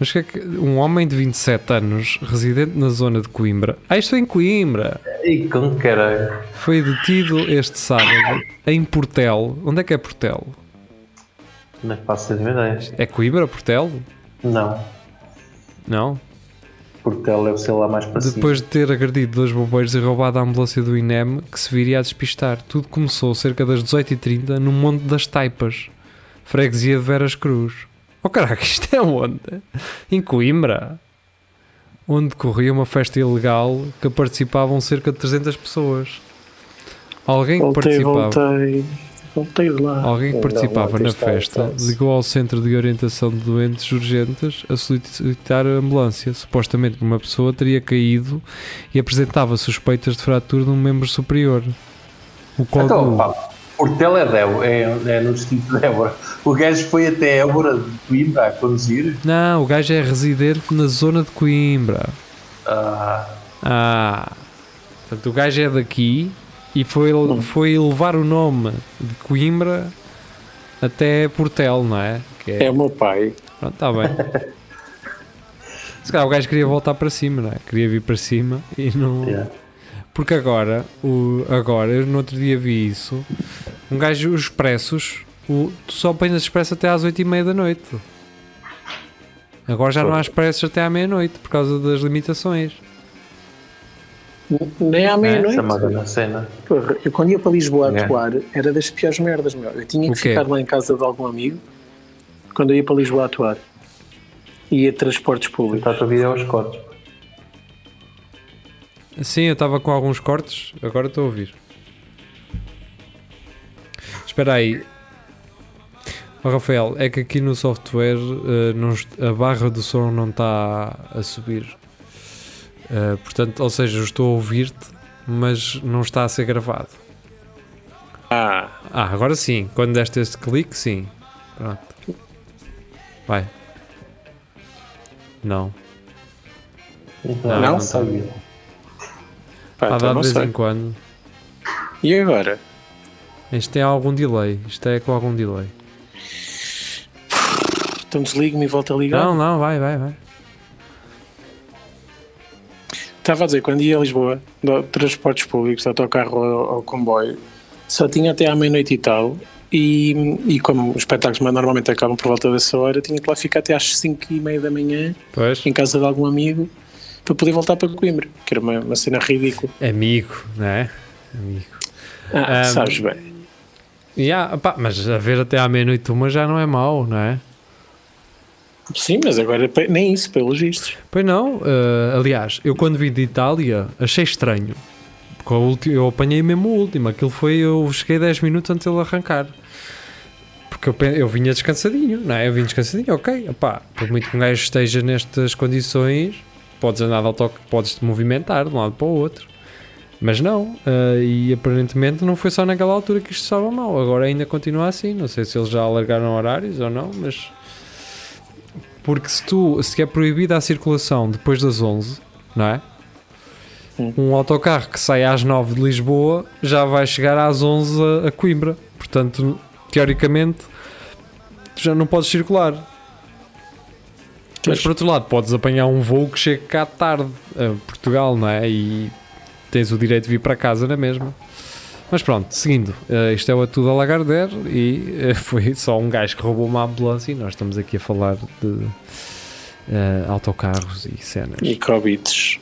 Mas o que é que um homem de 27 anos, residente na zona de Coimbra, ah, isto é em Coimbra,
Ei, com caralho.
foi detido este sábado em Portel. Onde é que é Portel?
Não faço mínima ideia.
É Coimbra, Portel?
Não,
Não?
porque ela deve ser lá mais para cima.
Depois de ter agredido dois bombeiros e roubado a ambulância do INEM, que se viria a despistar. Tudo começou cerca das 18h30 no Monte das Taipas, freguesia de Veras Cruz. Oh caraca, *laughs* isto é onde? Em Coimbra? Onde corria uma festa ilegal que participavam cerca de 300 pessoas. Alguém que
Voltei,
participava,
voltei. Voltei de lá.
alguém que
Não,
participava
não,
na
está-
festa
está-
ligou ao Centro de Orientação de Doentes Urgentes a solicitar a ambulância. Supostamente uma pessoa teria caído e apresentava suspeitas de fratura de um membro superior. O
Então,
código
pá, Portel é, Débora, é, é no distrito de Débora. O gajo foi até Évora de Coimbra a conduzir.
Não, o gajo é residente na zona de Coimbra.
Ah,
Ah, portanto o gajo é daqui e foi, foi levar o nome de Coimbra até Portel, não é? Que
É o meu pai.
Pronto, está bem. Se calhar o gajo queria voltar para cima, não é? Queria vir para cima e não.
yeah.
Porque agora, o, agora, eu no outro dia vi isso. Um gajo, os expressos, o, tu só apanhas expresso até às 8h30 da noite. Agora já não há expressos até à meia-noite por causa das limitações.
Nem à meia-noite.
chamada na cena.
Porra, eu quando ia para Lisboa
É.
atuar, era das piores merdas, meu. Eu tinha que ficar lá em casa de algum amigo quando eu ia para Lisboa atuar. Ia de transportes públicos.
Está a vida aos cortes.
Sim, eu estava com alguns cortes, agora estou a ouvir. Espera aí. Ó, Rafael, é que aqui no software eh, não a barra do som não está a subir. Eh, portanto, ou seja, eu estou a ouvir-te, mas não está a ser gravado.
Ah,
Ah, agora sim. Quando deste este clique, sim. Pronto. Vai. Não.
Não,
Não?
sabia.
pá,
Há
então
de
não
vez
sei.
em quando.
E agora?
Isto tem algum delay. Isto é com algum delay.
Então desligo-me e volto a ligar.
Não, não, vai, vai, vai.
Estava a dizer, quando ia a Lisboa, de transportes públicos, autocarro ao, ao comboio, só tinha até à meia-noite e tal. E, e como os espetáculos normalmente acabam por volta dessa hora, tinha que lá ficar até às 5 e meia da manhã
Pois.
em casa de algum amigo para poder voltar para Coimbra, que era uma, uma cena ridícula.
Amigo, não é? Amigo.
Ah,
Um,
sabes bem.
Yeah, pá, mas a ver até à meia-noite uma já não é mau, não é?
Sim, mas agora nem isso, pelos vistos.
Pois não, eh, aliás, eu quando vim de Itália achei estranho. Porque ulti- eu apanhei mesmo o último. Aquilo foi, eu cheguei 10 minutos antes de ele arrancar. Porque eu, eu vinha descansadinho, não é? Eu vim descansadinho, ok. Opá, por muito que um gajo esteja nestas condições, podes andar de autoque, podes te movimentar de um lado para o outro. Mas não, eh, e aparentemente não foi só naquela altura que isto estava mal. Agora ainda continua assim. Não sei se eles já alargaram horários ou não, mas porque se tu se é proibida a circulação depois das 11, não é? Um autocarro que sai às 9 de Lisboa já vai chegar às 11 a, a Coimbra. Portanto, teoricamente, tu já não podes circular. Mas por outro lado, podes apanhar um voo que chega cá tarde a Portugal, não é? E tens o direito de vir para casa na mesma. Mas pronto, seguindo, uh, isto é o Atudo a Lagardère e uh, *laughs* foi só um gajo que roubou uma ambulância e nós estamos aqui a falar de uh, autocarros e cenas.
Cobites.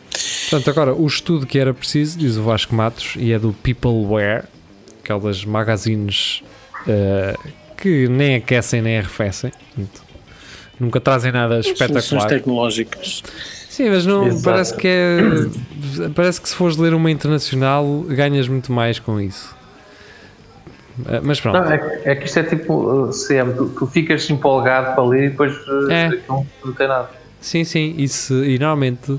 Portanto, agora, o estudo que era preciso, diz o Vasco Matos, e é do Peopleware, aquelas magazines que nem aquecem nem arrefecem. Nunca trazem nada espetacular. Soluções
tecnológicas.
Sim, mas não Exato. parece que é. *coughs* Parece que se fores ler uma internacional ganhas muito mais com isso. Eh, mas pronto.
Não, é, é, que isto é tipo CM, tu, tu, ficas empolgado para ler e depois eh, é. não, não tem nada.
Sim, sim, isso, e normalmente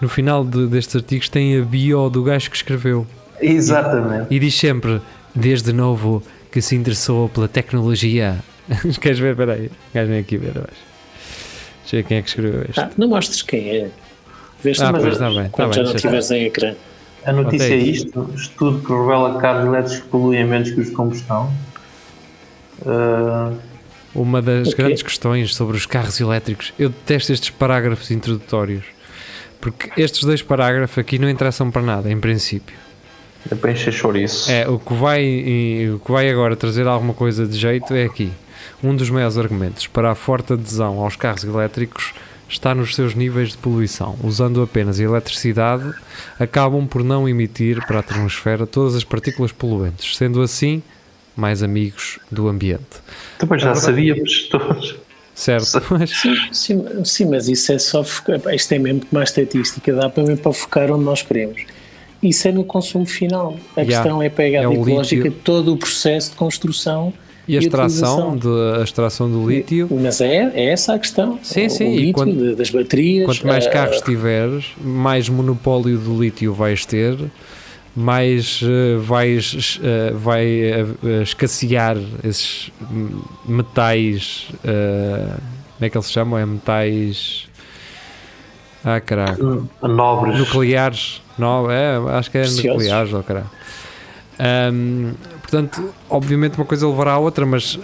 no final de, destes artigos tem a bio do gajo que escreveu.
Exatamente.
E, e diz sempre, desde novo que se interessou pela tecnologia. *laughs* Queres ver? Espera aí, gajo vem aqui ver abaixo. Deixa quem é que escreveu este.
Ah, não mostres quem é. Vês ah,
pois, está bem, tá
já bem, não estiveres em ecrã.
A notícia é isto: estudo que revela que carros elétricos poluem menos que os de combustão.
Uh... Uma das okay. grandes questões sobre os carros elétricos, eu detesto estes parágrafos introdutórios, porque estes dois parágrafos aqui não interessam para nada, em princípio.
É para encher chouriço.
É, o que, vai, o que vai agora trazer alguma coisa de jeito é aqui. Um dos maiores argumentos para a forte adesão aos carros elétricos está nos seus níveis de poluição. Usando apenas eletricidade, acabam por não emitir para a atmosfera todas as partículas poluentes, sendo assim mais amigos do ambiente.
Depois já sabíamos todos.
Certo, mas...
Sim, sim, sim, mas isso é só isto é mesmo uma estatística, dá para, para focar onde nós queremos. Isso é no consumo final. A yeah, questão é pegar é ecológica todo o processo de construção
e a extração, de, a extração do lítio.
Mas é, é essa a questão.
Sim, sim.
O lítio,
quanto,
das baterias.
Quanto mais uh, carros tiveres, mais monopólio do lítio vais ter, mais uh, vais, uh, vai uh, escassear esses metais. como é que eles se chamam? É metais. Ah, caralho.
Nobres.
Nucleares. No, é, acho que é Preciosos. nucleares, oh, caralho. Um, portanto, obviamente uma coisa levará à outra, mas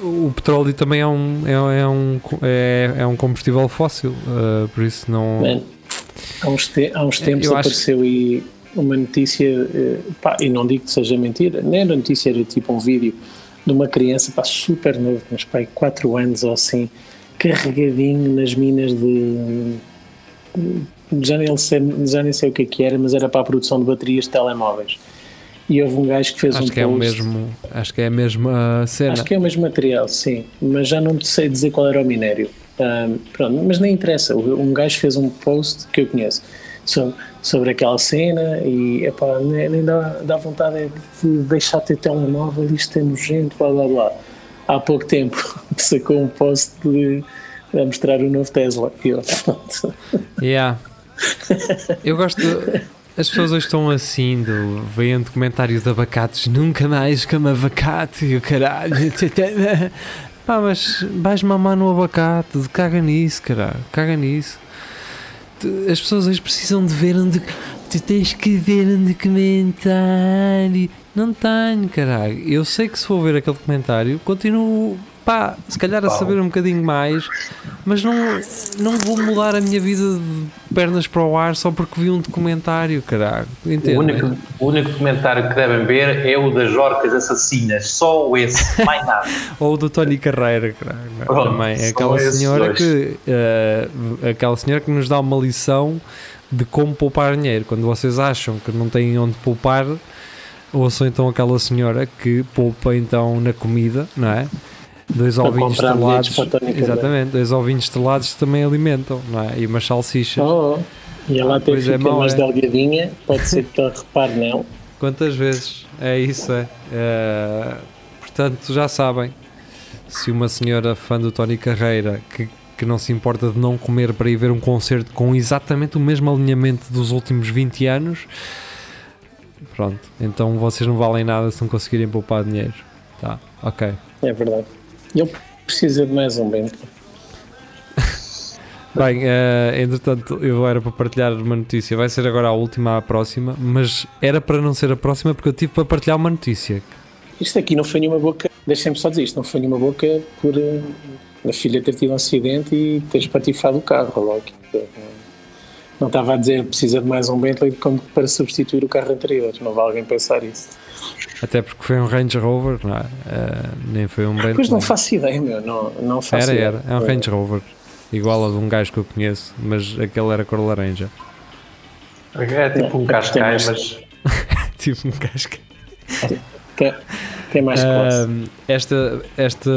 o petróleo também é um, é, é um, é, é, um combustível fóssil, uh, por isso não.
Man, há, uns te, há uns tempos apareceu acho... aí uma notícia, uh, pá, e não digo que seja mentira, nem era notícia, era tipo um vídeo de uma criança pá, super novo, mas pá, 4 anos ou assim, carregadinho nas minas de. Já nem, sei, já nem sei o que, é que era, mas era para a produção de baterias de telemóveis e houve um gajo que fez
acho
um
que post. É o mesmo, acho que é a mesma cena.
Acho que é o mesmo material, sim, mas já não sei dizer qual era o minério. Um, pronto, mas nem interessa. Um gajo fez um post que eu conheço sobre, sobre aquela cena e epá, nem, nem dá, dá vontade de deixar de ter telemóvel, isto é nojento, blá blá blá. Há pouco tempo *laughs* sacou um post de, a mostrar o novo Tesla. E eu, *laughs*
yeah. Eu gosto. As pessoas hoje estão assim, do, vendo comentários de abacates, nunca mais como abacate, o caralho. *laughs* Pá, mas vais mamar no abacate, caga nisso, caralho, caga nisso. As pessoas hoje precisam de ver onde. Tu tens que ver um documentário. Não tenho, caralho. Eu sei que se for ver aquele documentário, continuo pá, se calhar a saber um bocadinho mais, mas não, não vou mudar a minha vida de pernas para o ar só porque vi um documentário, caralho. Entendo,
o, único,
né?
o único documentário que devem ver é o das orcas assassinas, só esse, mais nada. *laughs*
Ou o do Tony Carreira, caralho. Pronto, também. É aquela senhora que uh, aquela senhora que nos dá uma lição de como poupar dinheiro. Quando vocês acham que não têm onde poupar, ouçam então aquela senhora que poupa então na comida, não é? Dois ovinhos estrelados. Exatamente, dois ovinhos estrelados também alimentam, não é? E uma salsicha.
Oh, oh. E ela até fica é mais é. delgadinha, pode ser que repare nela. *laughs*
Quantas vezes? É isso, é. é. Portanto, já sabem, se uma senhora fã do Tony Carreira que, que não se importa de não comer para ir ver um concerto com exatamente o mesmo alinhamento dos últimos 20 anos, pronto, então vocês não valem nada se não conseguirem poupar dinheiro. Tá, ok.
É verdade. Ele precisa de mais um *laughs* bem.
Bem, uh, entretanto, eu era para partilhar uma notícia. Vai ser agora a última, a próxima, mas era para não ser a próxima porque eu tive para partilhar uma notícia.
isto aqui não foi nenhuma boca, deixem-me só dizer, isto não foi nenhuma boca por uh, a filha ter tido um acidente e ter espatifado o carro logo. Não estava a dizer precisa de mais um Bentley como para substituir o carro anterior, não vai alguém pensar isso.
Até porque foi um Range Rover, não é? Uh, nem foi um Bentley.
Pois não faço ideia, meu, não, não faço
era,
ideia.
Era, é um Range Rover, igual a de um gajo que eu conheço, mas aquele era cor laranja.
É tipo um cascai, mas. *laughs*
tipo um cascai.
Tem, tem mais classe.
Uh, esta, esta.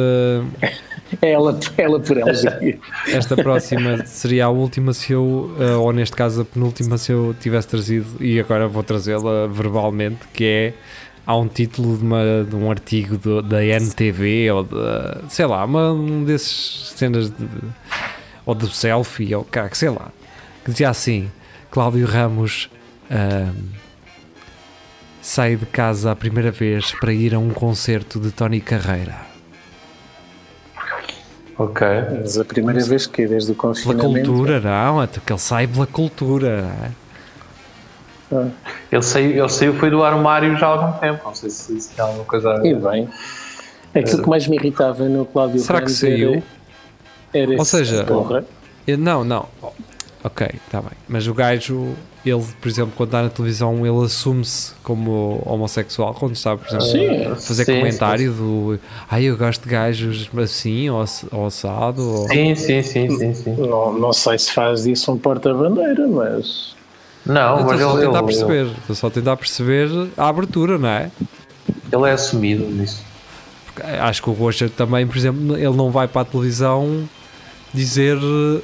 É ela, ela por ela. *laughs*
Esta próxima seria a última se eu, uh, ou neste caso a penúltima se eu tivesse trazido, e agora vou trazê-la verbalmente, que é há um título de, uma, de um artigo do, da NTV ou de, sei lá, uma, um desses cenas de, ou do selfie ou cá, sei lá, que dizia assim: Cláudio Ramos uh, sai de casa a primeira vez para ir a um concerto de Tony Carreira.
Ok.
Mas a primeira Mas, vez que desde o confinamento.
Pela cultura, não, é que ele sai pela cultura, não é?
Ah. Ele, saiu, ele saiu, foi do armário já há algum tempo, não sei se, se alguma coisa a
ver. E bem. Aquilo que mais me irritava no Cláudio
Será que saiu?
Era, era
Ou seja, eu, não, não. Ok, está bem. Mas o gajo, ele, por exemplo, quando está na televisão, ele assume-se como homossexual, quando está, por exemplo,
sim,
a fazer
sim,
comentário
sim.
do ai, eu gosto de gajos assim, ou, ou assado. Ou...
Sim, sim, sim, sim, sim.
Não, não sei se faz disso um porta-bandeira, mas.
Não, mas
só
ele,
tentar
ele,
perceber, estou só a tentar perceber a abertura, não é?
Ele é assumido nisso.
Porque acho que o Rocha também, por exemplo, ele não vai para a televisão dizer uh,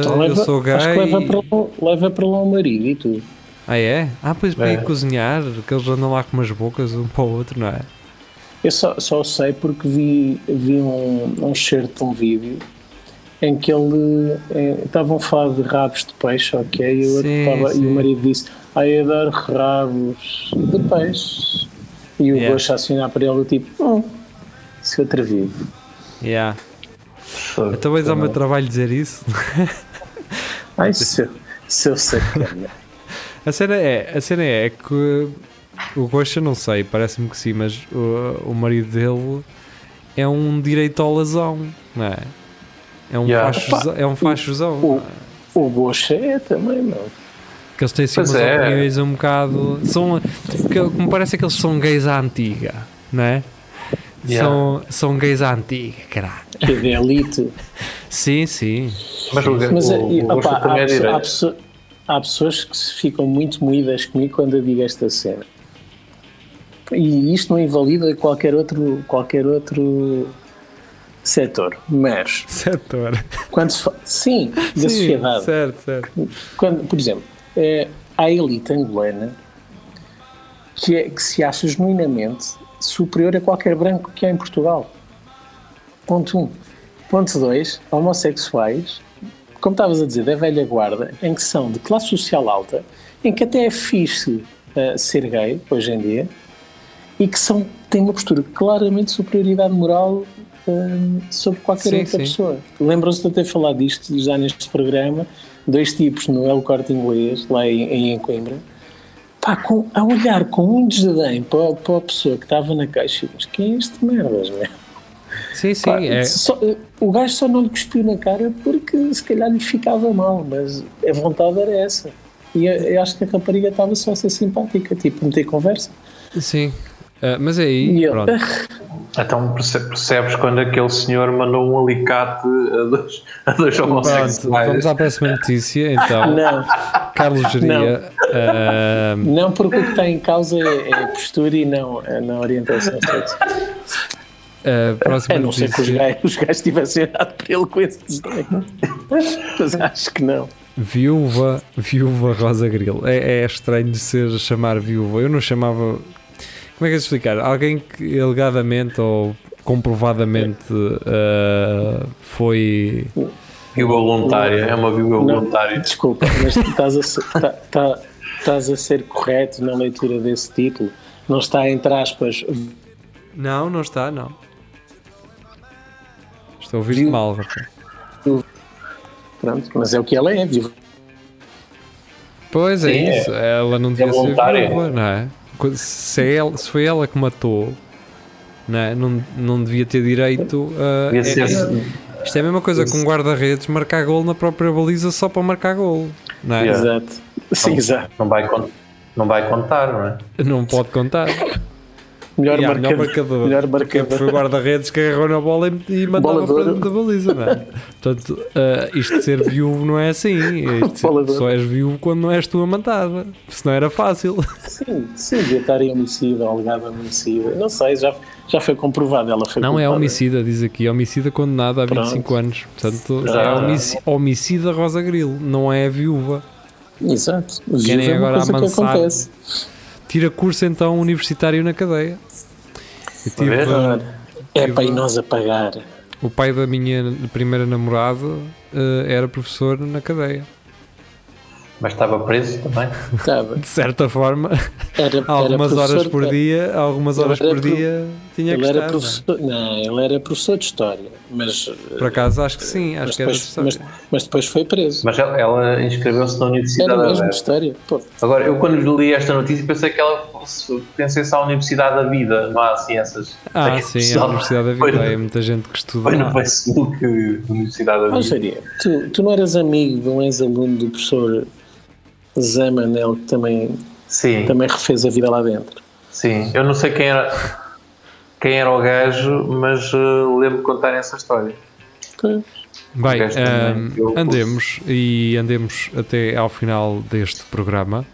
Então leva,
eu sou gay.
Acho que leva para, lá, leva para lá o marido e tudo.
Ah, é? Ah, pois para
É.
ir cozinhar, que eles andam lá com umas bocas um para o outro, não é?
Eu só, só sei porque vi, vi um, um certo de um vídeo em que ele eh, estavam a falar de rabos de peixe, ok? E
Sim,
estava- e o marido disse: Ai, adoro rabos de peixe. E o
Yeah.
a assinar para ele, tipo, hum, seu atrevido.
Yeah. Então vais ao meu trabalho dizer isso? *laughs*
Ai, seu, seu sacana.
A cena é, a cena é que o Rocha, não sei, parece-me que sim, mas o, o marido dele é um direitolazão, não é? É um,
Yeah.
facho, é um fachozão.
O, o Bocha é também, não.
Que eles têm assim
Pois
umas
é.
opiniões um bocado. São, que, me parece que eles são gays à antiga, não é?
Yeah.
São, são gays à antiga, caralho.
Que é de elite. *laughs*
Sim, sim.
Mas o,
Mas
o,
e,
o
opá,
também
há,
é
há, há pessoas que se ficam muito moídas comigo quando eu digo esta cena. E isto não invalida qualquer outro, qualquer outro setor. Mas,
Setor.
quando se fala, sim, da
Sim,
sociedade.
Certo, certo.
Quando, por exemplo, é, há a elite angolana que, é, que se acha genuinamente superior a qualquer branco que há em Portugal. Ponto 1. Um. Ponto 2. Homossexuais, como estavas a dizer, da velha guarda, em que são de classe social alta, em que até é fixe uh, ser gay, hoje em dia, e que são, têm uma postura claramente de superioridade moral uh, sobre qualquer
Sim,
outra
sim.
pessoa. Lembram-se de eu ter falado disto já neste programa, dois tipos no El Corte Inglês, lá em, em Coimbra, pá, com, a olhar com um desdém para, para a pessoa que estava na caixa, mas quem é este merdas, meu?
Sim, sim.
Pá,
é,
só- o gajo só não lhe cuspiu na cara porque se calhar lhe ficava mal, mas a vontade era essa. E eu, eu acho que a rapariga estava só a ser simpática, tipo, meter conversa.
sim. Ah, mas aí,
E eu,
pronto. *laughs*
Então perce- percebes quando aquele senhor mandou um alicate a dois, a dois
Pronto,
homossexuais.
vamos à próxima notícia. Então, *laughs*
não,
Carlos Geria. *laughs* ah,
não porque o que está em causa é, é a postura e não a não orientação sexual.
a próxima
A não ser que os gajos, os gajos tivessem olhado para ele com esse desdém. Mas acho que não.
Viúva, viúva Rosa Grilo. É, é estranho de ser chamar viúva. Eu não chamava. Como é que é explicar? Alguém que alegadamente ou comprovadamente ah, foi.
Viúva voluntária, é uma viúva voluntária.
desculpa, mas estás a, ser, tá- tá- estás a ser correto na leitura desse título. Não está entre aspas
Não, não está, não. Estou a ouvir
Viú-
mal, Rafael.
Pronto, mas é o que ela é, vivo.
Pois é
Sim, é.
isso. Ela não devia ser
voluntária.
viúva, não é? Se, é ela- se foi ela que matou, Não, é? não, não devia ter direito a.
Ser.
é- isto é a mesma coisa que um guarda-redes marcar gol na própria baliza só para marcar gol. Não, é?
Yeah.
Exato. Sim, exato.
Não vai, não vai contar, não é?
não pode contar.
Melhor,
Yeah,
marcador,
melhor marcador.
Melhor
Porque
marcador.
foi o guarda-redes que agarrou na bola e, e mandava para dentro da baliza. Não é? Portanto, ah, isto de ser viúvo não é assim. Ser- só és viúvo quando não és tu a matada. Se não era fácil.
Sim, sim, devia estar em homicídio, alegado homicídio. Não sei, já, já foi comprovado. Ela foi
Não é
culpada.
homicida, diz aqui. Homicida condenado há
Pronto.
25 anos. Portanto,
Já.
é homici- homicida Rosa Grilo, não é viúva.
Exato.
Querem
é
agora
coisa que
amansar.
acontece.
Tira curso então universitário na cadeia. Eu tive, ah,
É
Tive-
para ir nós a pagar.
o pai da minha primeira namorada ah, era professor na cadeia.
Mas estava preso também.
Estava.
De certa forma,
Era, *laughs*
algumas
era
horas por dia, algumas horas por
pro-
dia tinha
Ele era
não é?
professor. Não, ele era professor de história. Mas,
Por acaso acho que sim, acho
mas,
que era de
depois,
história.
mas, mas depois foi preso.
Mas ela, ela inscreveu-se na Universidade
Era mesmo de história. Pô,
Agora, eu quando li esta notícia pensei que ela fosse, pertencesse à Universidade da Vida, não há ciências.
Ah,
que
sim, é a Universidade da
foi
Vida.
no-
É muita gente que estuda
Foi no. Facebook Universidade da Vida.
Jaria, tu, tu não eras amigo de um ex-aluno do professor Zamanel que também,
Sim,
também refez a vida lá dentro?
sim. Eu não sei quem era, quem era o gajo, mas uh, lembro de contar essa história.
Pois.
Bem, ahm,
eu-
andemos e andemos até ao final deste programa.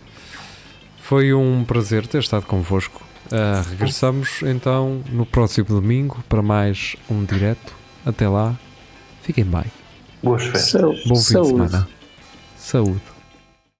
Foi um prazer ter estado convosco. Ah, regressamos então no próximo domingo para mais um direto. Até lá, fiquem bem.
Boas festas.
Bom fim
saúde.
de semana. Saúde.